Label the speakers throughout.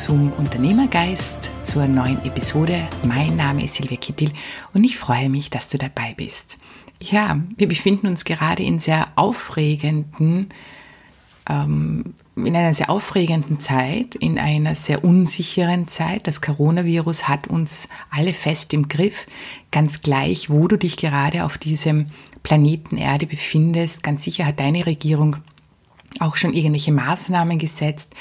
Speaker 1: zum Unternehmergeist, zur neuen Episode. Mein Name ist Silvia Kittil und ich freue mich, dass du dabei bist. Ja, wir befinden uns gerade in sehr aufregenden, ähm, in einer sehr aufregenden Zeit, in einer sehr unsicheren Zeit. Das Coronavirus hat uns alle fest im Griff. Ganz gleich, wo du dich gerade auf diesem Planeten Erde befindest. Ganz sicher hat deine Regierung auch schon irgendwelche Maßnahmen gesetzt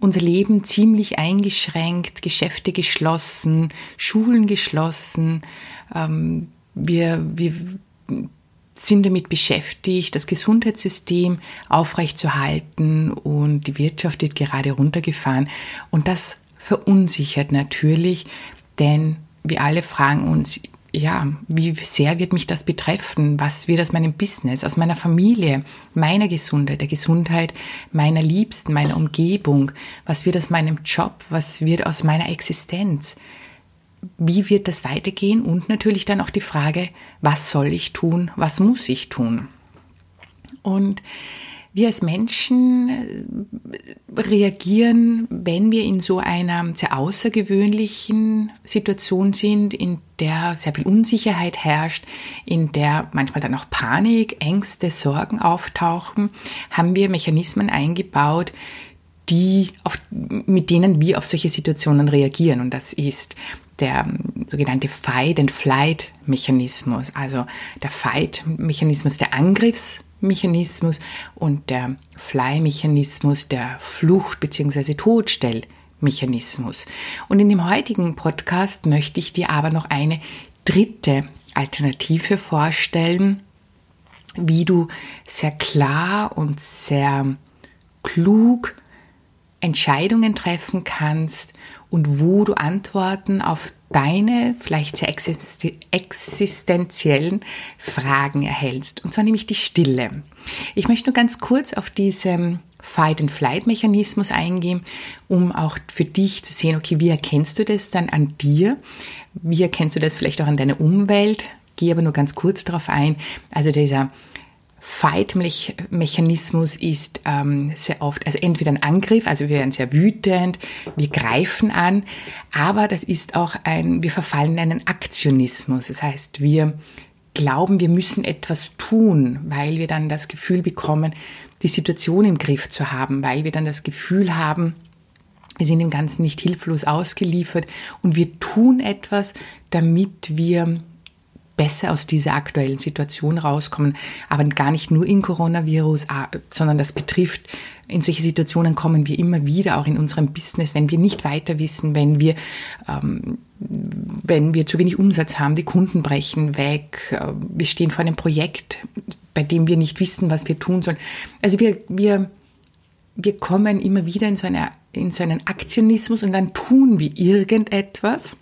Speaker 1: unser Leben ziemlich eingeschränkt, Geschäfte geschlossen, Schulen geschlossen. Ähm, wir, wir sind damit beschäftigt, das Gesundheitssystem aufrechtzuerhalten und die Wirtschaft wird gerade runtergefahren. Und das verunsichert natürlich, denn wir alle fragen uns, ja, wie sehr wird mich das betreffen? Was wird aus meinem Business, aus meiner Familie, meiner Gesundheit, der Gesundheit meiner Liebsten, meiner Umgebung? Was wird aus meinem Job? Was wird aus meiner Existenz? Wie wird das weitergehen? Und natürlich dann auch die Frage, was soll ich tun? Was muss ich tun? Und wir als Menschen äh, reagieren, wenn wir in so einer sehr außergewöhnlichen Situation sind, in der sehr viel Unsicherheit herrscht, in der manchmal dann auch Panik, Ängste, Sorgen auftauchen, haben wir Mechanismen eingebaut, die auf, mit denen wir auf solche Situationen reagieren. Und das ist der ähm, sogenannte Fight and Flight Mechanismus, also der Fight Mechanismus, der Angriffs Mechanismus und der Fly-Mechanismus, der Flucht- bzw. Todstellmechanismus. Und in dem heutigen Podcast möchte ich dir aber noch eine dritte Alternative vorstellen, wie du sehr klar und sehr klug Entscheidungen treffen kannst und wo du Antworten auf deine vielleicht sehr existenziellen Fragen erhältst. Und zwar nämlich die Stille. Ich möchte nur ganz kurz auf diesen Fight-and-Flight-Mechanismus eingehen, um auch für dich zu sehen, okay, wie erkennst du das dann an dir? Wie erkennst du das vielleicht auch an deiner Umwelt? Gehe aber nur ganz kurz darauf ein. Also dieser Fight-Mechanismus ist ähm, sehr oft, also entweder ein Angriff, also wir werden sehr wütend, wir greifen an, aber das ist auch ein, wir verfallen in einen Aktionismus. Das heißt, wir glauben, wir müssen etwas tun, weil wir dann das Gefühl bekommen, die Situation im Griff zu haben, weil wir dann das Gefühl haben, wir sind dem Ganzen nicht hilflos ausgeliefert und wir tun etwas, damit wir besser aus dieser aktuellen Situation rauskommen, aber gar nicht nur in Coronavirus, sondern das betrifft, in solche Situationen kommen wir immer wieder, auch in unserem Business, wenn wir nicht weiter wissen, wenn wir, ähm, wenn wir zu wenig Umsatz haben, die Kunden brechen weg, äh, wir stehen vor einem Projekt, bei dem wir nicht wissen, was wir tun sollen. Also wir, wir, wir kommen immer wieder in so, eine, in so einen Aktionismus und dann tun wir irgendetwas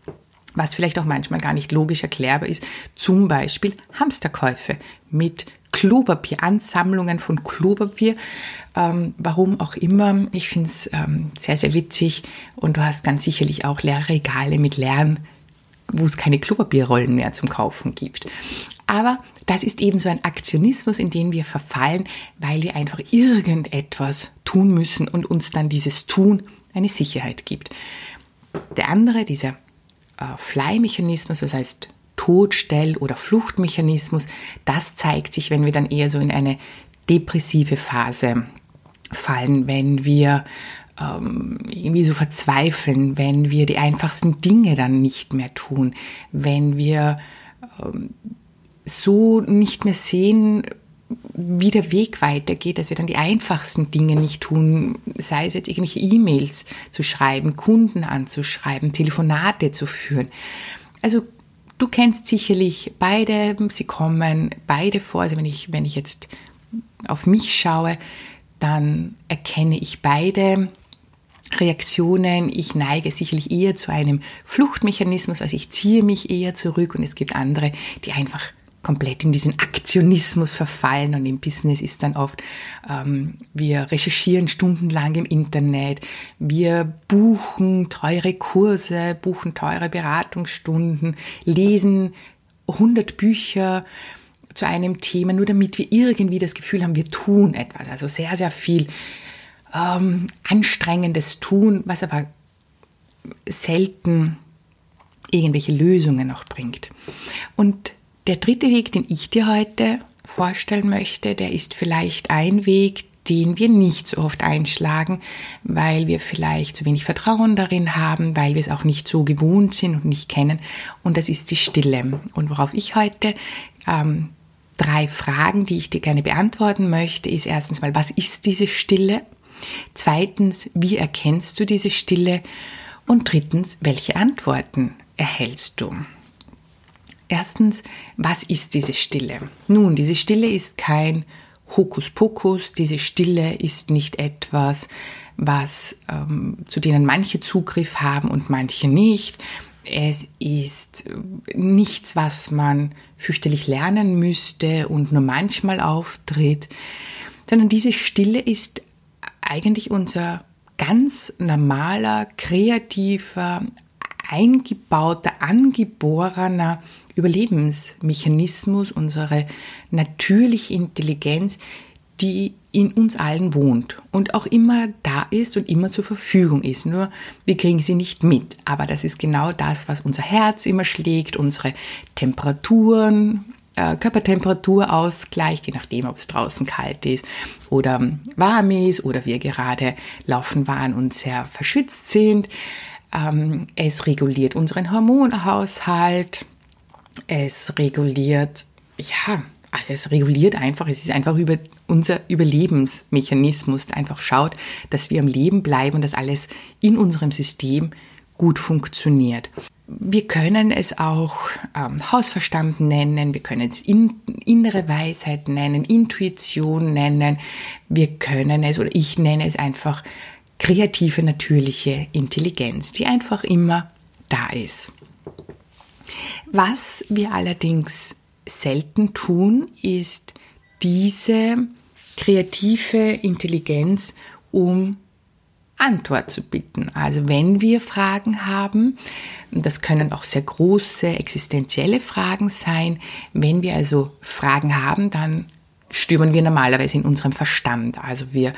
Speaker 1: was vielleicht auch manchmal gar nicht logisch erklärbar ist. Zum Beispiel Hamsterkäufe mit Klopapier, Ansammlungen von Klopapier. Ähm, warum auch immer. Ich finde es ähm, sehr, sehr witzig und du hast ganz sicherlich auch leere Regale mit leeren, wo es keine Klopapierrollen mehr zum Kaufen gibt. Aber das ist eben so ein Aktionismus, in den wir verfallen, weil wir einfach irgendetwas tun müssen und uns dann dieses Tun eine Sicherheit gibt. Der andere, dieser Fly-Mechanismus, das heißt Todstell- oder Fluchtmechanismus, das zeigt sich, wenn wir dann eher so in eine depressive Phase fallen, wenn wir ähm, irgendwie so verzweifeln, wenn wir die einfachsten Dinge dann nicht mehr tun, wenn wir ähm, so nicht mehr sehen, wie der Weg weitergeht, dass wir dann die einfachsten Dinge nicht tun, sei es jetzt irgendwelche E-Mails zu schreiben, Kunden anzuschreiben, Telefonate zu führen. Also du kennst sicherlich beide, sie kommen beide vor. Also wenn ich, wenn ich jetzt auf mich schaue, dann erkenne ich beide Reaktionen. Ich neige sicherlich eher zu einem Fluchtmechanismus, also ich ziehe mich eher zurück und es gibt andere, die einfach komplett in diesen Aktionismus verfallen und im Business ist dann oft, ähm, wir recherchieren stundenlang im Internet, wir buchen teure Kurse, buchen teure Beratungsstunden, lesen 100 Bücher zu einem Thema, nur damit wir irgendwie das Gefühl haben, wir tun etwas. Also sehr, sehr viel ähm, anstrengendes Tun, was aber selten irgendwelche Lösungen noch bringt. Und der dritte Weg, den ich dir heute vorstellen möchte, der ist vielleicht ein Weg, den wir nicht so oft einschlagen, weil wir vielleicht zu wenig Vertrauen darin haben, weil wir es auch nicht so gewohnt sind und nicht kennen. Und das ist die Stille. Und worauf ich heute ähm, drei Fragen, die ich dir gerne beantworten möchte, ist erstens mal, was ist diese Stille? Zweitens, wie erkennst du diese Stille? Und drittens, welche Antworten erhältst du? Erstens, was ist diese Stille? Nun, diese Stille ist kein Hokuspokus, diese Stille ist nicht etwas, was ähm, zu denen manche Zugriff haben und manche nicht. Es ist nichts, was man fürchterlich lernen müsste und nur manchmal auftritt, sondern diese Stille ist eigentlich unser ganz normaler, kreativer, eingebauter, angeborener Überlebensmechanismus, unsere natürliche Intelligenz, die in uns allen wohnt und auch immer da ist und immer zur Verfügung ist. Nur wir kriegen sie nicht mit. Aber das ist genau das, was unser Herz immer schlägt, unsere Temperaturen, äh, Körpertemperatur ausgleicht, je nachdem, ob es draußen kalt ist oder warm ist oder wir gerade laufen waren und sehr verschwitzt sind. Ähm, es reguliert unseren Hormonhaushalt es reguliert, ja, also es reguliert einfach, es ist einfach über unser Überlebensmechanismus, der einfach schaut, dass wir am Leben bleiben und dass alles in unserem System gut funktioniert. Wir können es auch ähm, Hausverstand nennen, wir können es in, innere Weisheit nennen, Intuition nennen, wir können es oder ich nenne es einfach kreative, natürliche Intelligenz, die einfach immer da ist. Was wir allerdings selten tun, ist diese kreative Intelligenz um Antwort zu bitten. Also wenn wir Fragen haben, das können auch sehr große existenzielle Fragen sein, wenn wir also Fragen haben, dann stürmen wir normalerweise in unserem Verstand. Also wir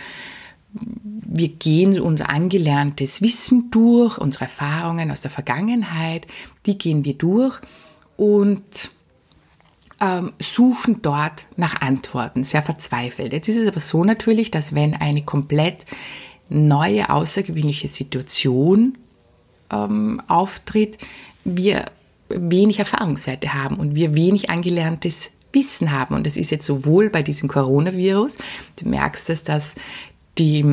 Speaker 1: wir gehen unser angelerntes Wissen durch, unsere Erfahrungen aus der Vergangenheit, die gehen wir durch und ähm, suchen dort nach Antworten, sehr verzweifelt. Jetzt ist es aber so natürlich, dass wenn eine komplett neue, außergewöhnliche Situation ähm, auftritt, wir wenig Erfahrungswerte haben und wir wenig angelerntes Wissen haben. Und das ist jetzt sowohl bei diesem Coronavirus, du merkst es, dass die,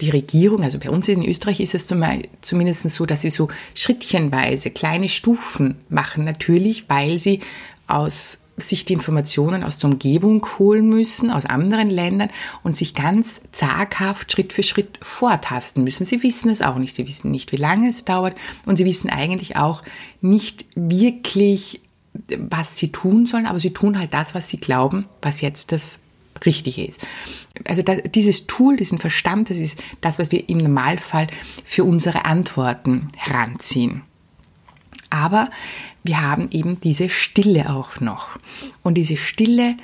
Speaker 1: die Regierung, also bei uns in Österreich ist es zumindest so, dass sie so schrittchenweise kleine Stufen machen, natürlich, weil sie aus sich die Informationen aus der Umgebung holen müssen, aus anderen Ländern und sich ganz zaghaft Schritt für Schritt vortasten müssen. Sie wissen es auch nicht. Sie wissen nicht, wie lange es dauert und sie wissen eigentlich auch nicht wirklich, was sie tun sollen, aber sie tun halt das, was sie glauben, was jetzt das richtig ist. Also das, dieses Tool, diesen Verstand, das ist das, was wir im Normalfall für unsere Antworten heranziehen. Aber wir haben eben diese Stille auch noch. Und diese Stille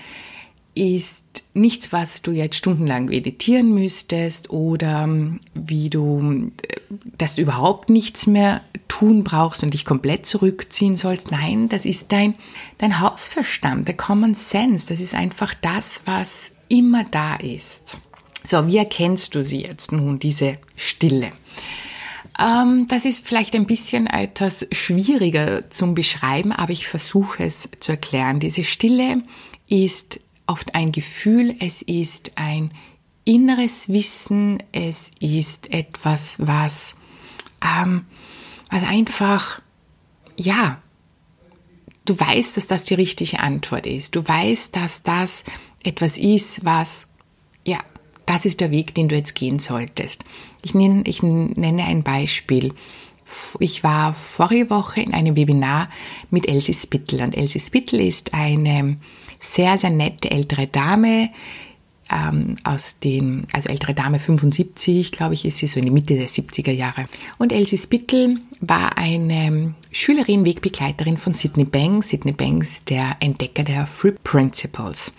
Speaker 1: ist nichts, was du jetzt stundenlang meditieren müsstest oder ähm, wie du, äh, dass du überhaupt nichts mehr tun brauchst und dich komplett zurückziehen sollst. Nein, das ist dein, dein Hausverstand, der Common Sense. Das ist einfach das, was immer da ist. So, wie erkennst du sie jetzt nun, diese Stille? Ähm, das ist vielleicht ein bisschen etwas schwieriger zum Beschreiben, aber ich versuche es zu erklären. Diese Stille ist oft ein Gefühl, es ist ein inneres Wissen, es ist etwas, was, ähm, was einfach, ja, du weißt, dass das die richtige Antwort ist. Du weißt, dass das etwas ist, was, ja, das ist der Weg, den du jetzt gehen solltest. Ich nenne, ich nenne ein Beispiel. Ich war vorige Woche in einem Webinar mit Elsie Spittel und Elsie Spittel ist eine sehr, sehr nette ältere Dame, ähm, aus den, also ältere Dame 75, glaube ich, ist sie so in die Mitte der 70er Jahre. Und Elsie Spittel war eine Schülerin, Wegbegleiterin von Sydney Banks. Sydney Banks, der Entdecker der Free Principles.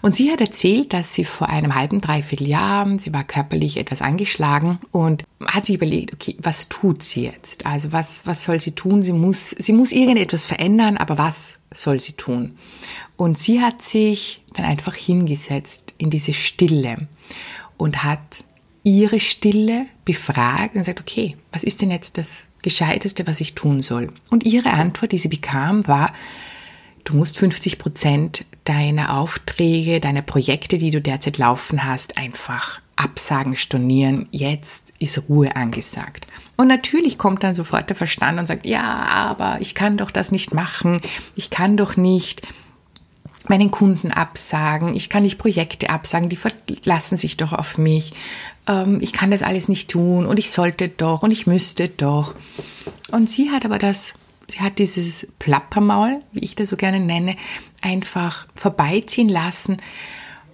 Speaker 1: Und sie hat erzählt, dass sie vor einem halben, dreiviertel Jahr, sie war körperlich etwas angeschlagen und hat sich überlegt, okay, was tut sie jetzt? Also was, was soll sie tun? Sie muss, sie muss irgendetwas verändern, aber was soll sie tun? Und sie hat sich dann einfach hingesetzt in diese Stille und hat ihre Stille befragt und sagt, okay, was ist denn jetzt das Gescheiteste, was ich tun soll? Und ihre Antwort, die sie bekam, war, du musst 50 Prozent deiner Aufträge, deiner Projekte, die du derzeit laufen hast, einfach absagen, stornieren. Jetzt ist Ruhe angesagt. Und natürlich kommt dann sofort der Verstand und sagt, ja, aber ich kann doch das nicht machen. Ich kann doch nicht meinen Kunden absagen, ich kann nicht Projekte absagen, die verlassen sich doch auf mich, ähm, ich kann das alles nicht tun und ich sollte doch und ich müsste doch. Und sie hat aber das, sie hat dieses Plappermaul, wie ich das so gerne nenne, einfach vorbeiziehen lassen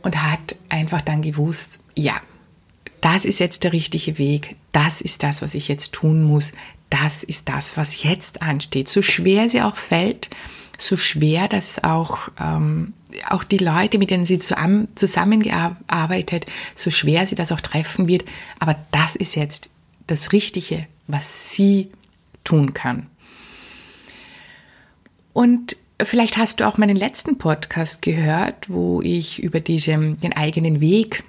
Speaker 1: und hat einfach dann gewusst, ja, das ist jetzt der richtige Weg, das ist das, was ich jetzt tun muss, das ist das, was jetzt ansteht. So schwer sie auch fällt, so schwer, dass auch, ähm, auch die Leute, mit denen sie zusammengearbeitet, so schwer sie das auch treffen wird. Aber das ist jetzt das Richtige, was sie tun kann. Und vielleicht hast du auch meinen letzten Podcast gehört, wo ich über diese, den eigenen Weg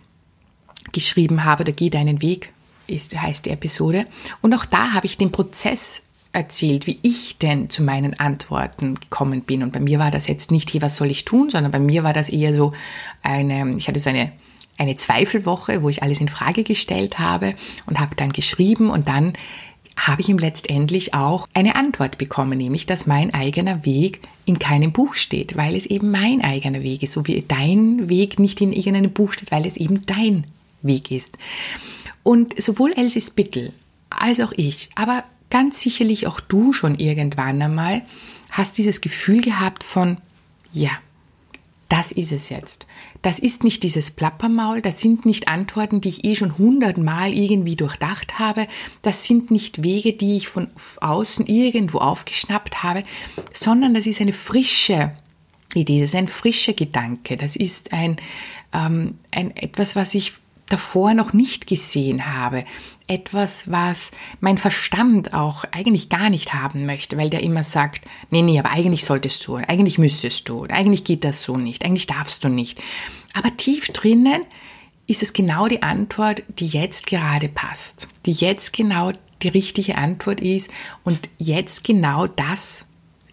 Speaker 1: geschrieben habe, oder Geh deinen Weg, ist, heißt die Episode. Und auch da habe ich den Prozess erzählt, wie ich denn zu meinen Antworten gekommen bin. Und bei mir war das jetzt nicht, hier, was soll ich tun, sondern bei mir war das eher so eine, ich hatte so eine, eine Zweifelwoche, wo ich alles in Frage gestellt habe und habe dann geschrieben und dann habe ich ihm letztendlich auch eine Antwort bekommen, nämlich, dass mein eigener Weg in keinem Buch steht, weil es eben mein eigener Weg ist, so wie dein Weg nicht in irgendeinem Buch steht, weil es eben dein Weg ist. Und sowohl Elsie Spittel als auch ich, aber ganz sicherlich auch du schon irgendwann einmal hast dieses Gefühl gehabt von, ja, das ist es jetzt. Das ist nicht dieses Plappermaul, das sind nicht Antworten, die ich eh schon hundertmal irgendwie durchdacht habe, das sind nicht Wege, die ich von außen irgendwo aufgeschnappt habe, sondern das ist eine frische Idee, das ist ein frischer Gedanke, das ist ein, ähm, ein etwas, was ich davor noch nicht gesehen habe. Etwas, was mein Verstand auch eigentlich gar nicht haben möchte, weil der immer sagt, nee, nee, aber eigentlich solltest du, eigentlich müsstest du, eigentlich geht das so nicht, eigentlich darfst du nicht. Aber tief drinnen ist es genau die Antwort, die jetzt gerade passt, die jetzt genau die richtige Antwort ist und jetzt genau das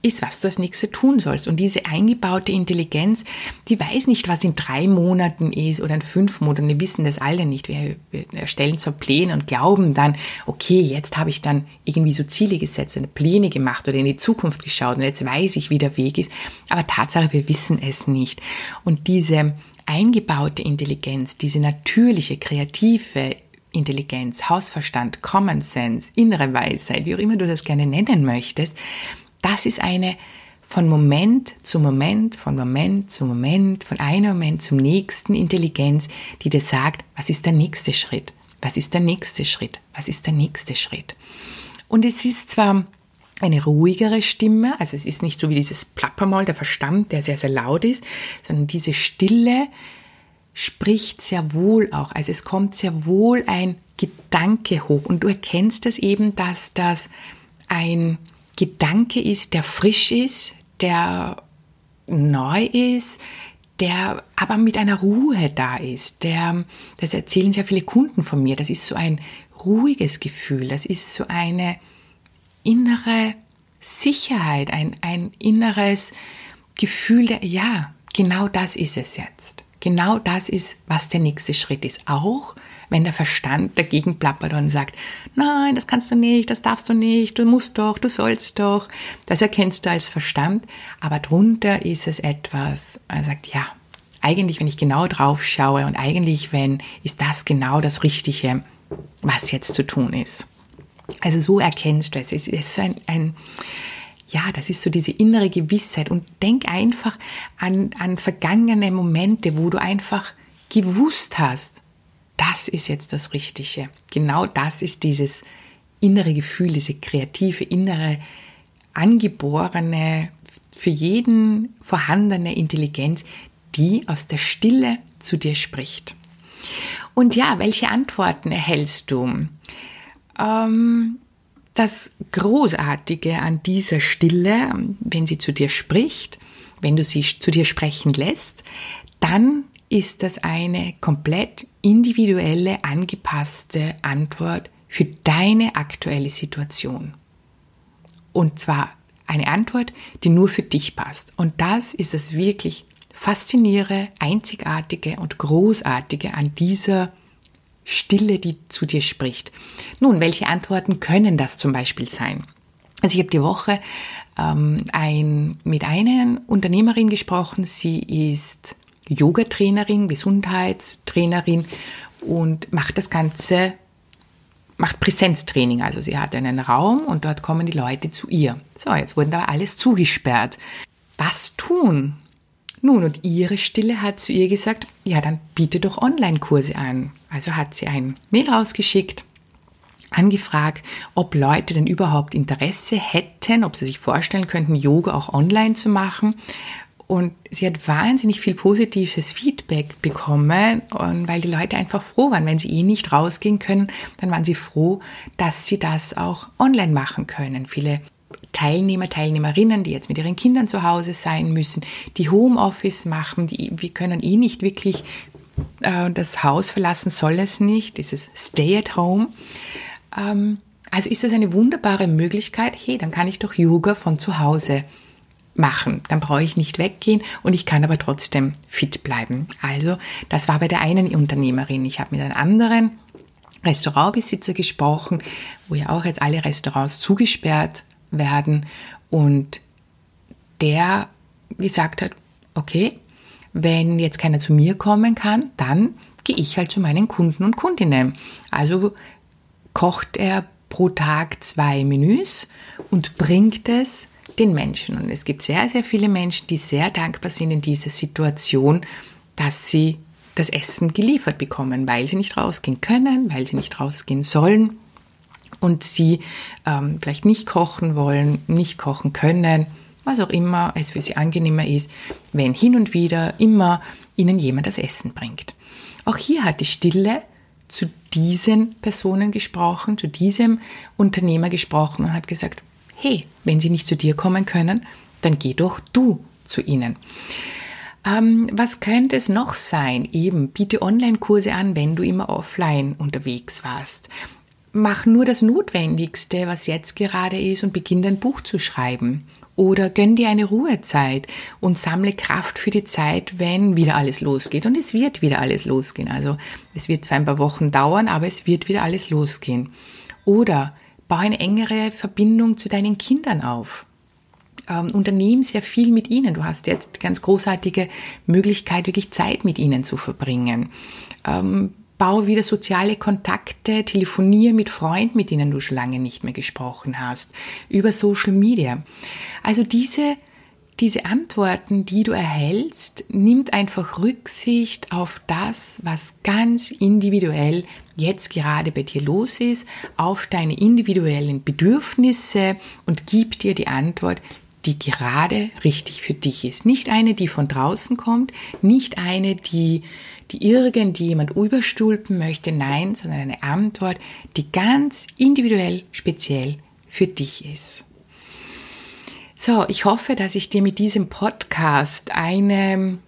Speaker 1: ist, was du als nächstes tun sollst. Und diese eingebaute Intelligenz, die weiß nicht, was in drei Monaten ist oder in fünf Monaten. Wir wissen das alle nicht. Wir, erstellen zwar Pläne und glauben dann, okay, jetzt habe ich dann irgendwie so Ziele gesetzt und Pläne gemacht oder in die Zukunft geschaut und jetzt weiß ich, wie der Weg ist. Aber Tatsache, wir wissen es nicht. Und diese eingebaute Intelligenz, diese natürliche, kreative Intelligenz, Hausverstand, Common Sense, innere Weisheit, wie auch immer du das gerne nennen möchtest, das ist eine von Moment zu Moment, von Moment zu Moment, von einem Moment zum nächsten Intelligenz, die dir sagt, was ist der nächste Schritt? Was ist der nächste Schritt? Was ist der nächste Schritt? Und es ist zwar eine ruhigere Stimme, also es ist nicht so wie dieses Plappermaul, der Verstand, der sehr, sehr laut ist, sondern diese Stille spricht sehr wohl auch. Also es kommt sehr wohl ein Gedanke hoch und du erkennst es eben, dass das ein Gedanke ist, der frisch ist, der neu ist, der aber mit einer Ruhe da ist. Der, das erzählen sehr viele Kunden von mir. Das ist so ein ruhiges Gefühl. Das ist so eine innere Sicherheit, ein, ein inneres Gefühl der, ja, genau das ist es jetzt. Genau das ist, was der nächste Schritt ist. Auch wenn der Verstand dagegen plappert und sagt, nein, das kannst du nicht, das darfst du nicht, du musst doch, du sollst doch. Das erkennst du als Verstand, aber drunter ist es etwas, er sagt, ja, eigentlich, wenn ich genau drauf schaue und eigentlich, wenn, ist das genau das Richtige, was jetzt zu tun ist. Also so erkennst du es. Es ist ein, ein ja, das ist so diese innere Gewissheit und denk einfach an, an vergangene Momente, wo du einfach gewusst hast, das ist jetzt das Richtige. Genau das ist dieses innere Gefühl, diese kreative innere angeborene, für jeden vorhandene Intelligenz, die aus der Stille zu dir spricht. Und ja, welche Antworten erhältst du? Ähm, das Großartige an dieser Stille, wenn sie zu dir spricht, wenn du sie zu dir sprechen lässt, dann ist das eine komplett individuelle, angepasste Antwort für deine aktuelle Situation. Und zwar eine Antwort, die nur für dich passt. Und das ist das wirklich faszinierende, einzigartige und großartige an dieser Stille, die zu dir spricht. Nun, welche Antworten können das zum Beispiel sein? Also ich habe die Woche ähm, ein, mit einer Unternehmerin gesprochen. Sie ist Yoga-Trainerin, Gesundheitstrainerin und macht das Ganze, macht Präsenztraining. Also sie hat einen Raum und dort kommen die Leute zu ihr. So, jetzt wurden da alles zugesperrt. Was tun? Nun, und ihre Stille hat zu ihr gesagt, ja, dann biete doch Online-Kurse an. Also hat sie ein Mail rausgeschickt, angefragt, ob Leute denn überhaupt Interesse hätten, ob sie sich vorstellen könnten, Yoga auch online zu machen. Und sie hat wahnsinnig viel positives Feedback bekommen, und weil die Leute einfach froh waren. Wenn sie eh nicht rausgehen können, dann waren sie froh, dass sie das auch online machen können. Viele Teilnehmer, Teilnehmerinnen, die jetzt mit ihren Kindern zu Hause sein müssen, die Homeoffice machen, die, wir können eh nicht wirklich äh, das Haus verlassen, soll es nicht, dieses Stay at Home. Ähm, also ist das eine wunderbare Möglichkeit, hey, dann kann ich doch Yoga von zu Hause machen. Dann brauche ich nicht weggehen und ich kann aber trotzdem fit bleiben. Also, das war bei der einen Unternehmerin. Ich habe mit einem anderen Restaurantbesitzer gesprochen, wo ja auch jetzt alle Restaurants zugesperrt werden und der gesagt hat, okay, wenn jetzt keiner zu mir kommen kann, dann gehe ich halt zu meinen Kunden und Kundinnen. Also kocht er pro Tag zwei Menüs und bringt es den Menschen. Und es gibt sehr, sehr viele Menschen, die sehr dankbar sind in dieser Situation, dass sie das Essen geliefert bekommen, weil sie nicht rausgehen können, weil sie nicht rausgehen sollen und sie ähm, vielleicht nicht kochen wollen, nicht kochen können, was auch immer es für sie angenehmer ist, wenn hin und wieder immer ihnen jemand das Essen bringt. Auch hier hat die Stille zu diesen Personen gesprochen, zu diesem Unternehmer gesprochen und hat gesagt, hey, wenn sie nicht zu dir kommen können, dann geh doch du zu ihnen. Ähm, was könnte es noch sein? Eben, biete Online-Kurse an, wenn du immer offline unterwegs warst. Mach nur das Notwendigste, was jetzt gerade ist, und beginn dein Buch zu schreiben. Oder gönn dir eine Ruhezeit und sammle Kraft für die Zeit, wenn wieder alles losgeht. Und es wird wieder alles losgehen. Also es wird zwar ein paar Wochen dauern, aber es wird wieder alles losgehen. Oder Bau eine engere Verbindung zu deinen Kindern auf. Ähm, unternehmen sehr viel mit ihnen. Du hast jetzt ganz großartige Möglichkeit, wirklich Zeit mit ihnen zu verbringen. Ähm, bau wieder soziale Kontakte, telefoniere mit Freunden, mit denen du schon lange nicht mehr gesprochen hast, über Social Media. Also diese diese Antworten, die du erhältst, nimmt einfach Rücksicht auf das, was ganz individuell jetzt gerade bei dir los ist, auf deine individuellen Bedürfnisse und gibt dir die Antwort, die gerade richtig für dich ist. Nicht eine, die von draußen kommt, nicht eine, die, die irgendjemand überstülpen möchte, nein, sondern eine Antwort, die ganz individuell speziell für dich ist. So, ich hoffe, dass ich dir mit diesem Podcast eine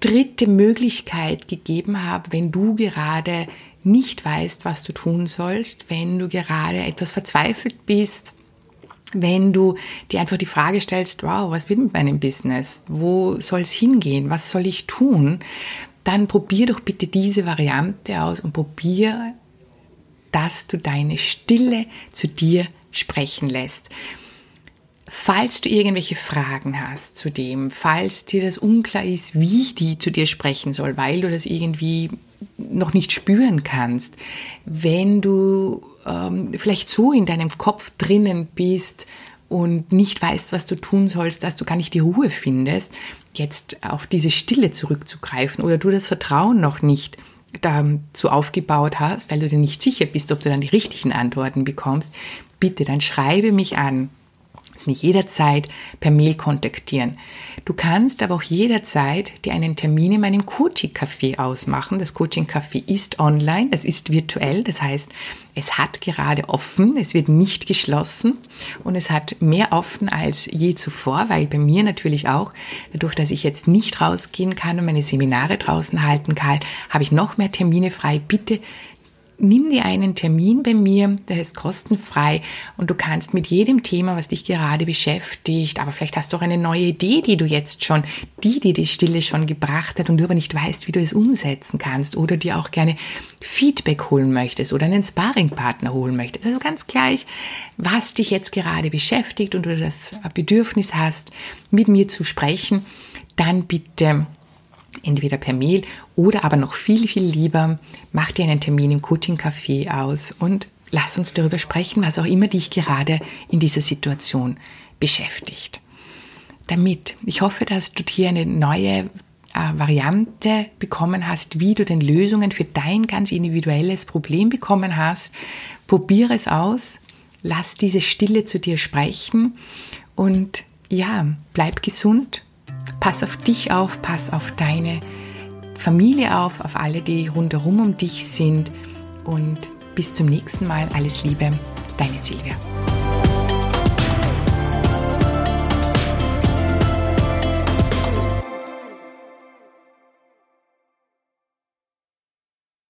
Speaker 1: dritte Möglichkeit gegeben habe, wenn du gerade nicht weißt, was du tun sollst, wenn du gerade etwas verzweifelt bist, wenn du dir einfach die Frage stellst, wow, was wird mit meinem Business? Wo soll es hingehen? Was soll ich tun? Dann probier doch bitte diese Variante aus und probier, dass du deine Stille zu dir sprechen lässt. Falls du irgendwelche Fragen hast zu dem, falls dir das unklar ist, wie die zu dir sprechen soll, weil du das irgendwie noch nicht spüren kannst, wenn du ähm, vielleicht so in deinem Kopf drinnen bist und nicht weißt, was du tun sollst, dass du gar nicht die Ruhe findest, jetzt auf diese Stille zurückzugreifen oder du das Vertrauen noch nicht dazu aufgebaut hast, weil du dir nicht sicher bist, ob du dann die richtigen Antworten bekommst, bitte dann schreibe mich an mich jederzeit per Mail kontaktieren. Du kannst aber auch jederzeit dir einen Termin in meinem Coaching-Café ausmachen. Das Coaching-Café ist online, es ist virtuell, das heißt, es hat gerade offen, es wird nicht geschlossen und es hat mehr offen als je zuvor, weil bei mir natürlich auch, dadurch, dass ich jetzt nicht rausgehen kann und meine Seminare draußen halten kann, habe ich noch mehr Termine frei. Bitte nimm dir einen Termin bei mir, der ist kostenfrei und du kannst mit jedem Thema, was dich gerade beschäftigt, aber vielleicht hast du auch eine neue Idee, die du jetzt schon, die, die die Stille schon gebracht hat und du aber nicht weißt, wie du es umsetzen kannst oder dir auch gerne Feedback holen möchtest oder einen Sparringpartner holen möchtest. Also ganz gleich, was dich jetzt gerade beschäftigt und du das Bedürfnis hast, mit mir zu sprechen, dann bitte entweder per Mail oder aber noch viel, viel lieber, mach dir einen Termin im Coaching-Café aus und lass uns darüber sprechen, was auch immer dich gerade in dieser Situation beschäftigt. Damit, ich hoffe, dass du hier eine neue äh, Variante bekommen hast, wie du den Lösungen für dein ganz individuelles Problem bekommen hast. Probiere es aus, lass diese Stille zu dir sprechen und ja, bleib gesund Pass auf dich auf, pass auf deine Familie auf, auf alle, die rundherum um dich sind. Und bis zum nächsten Mal. Alles Liebe, deine Silvia.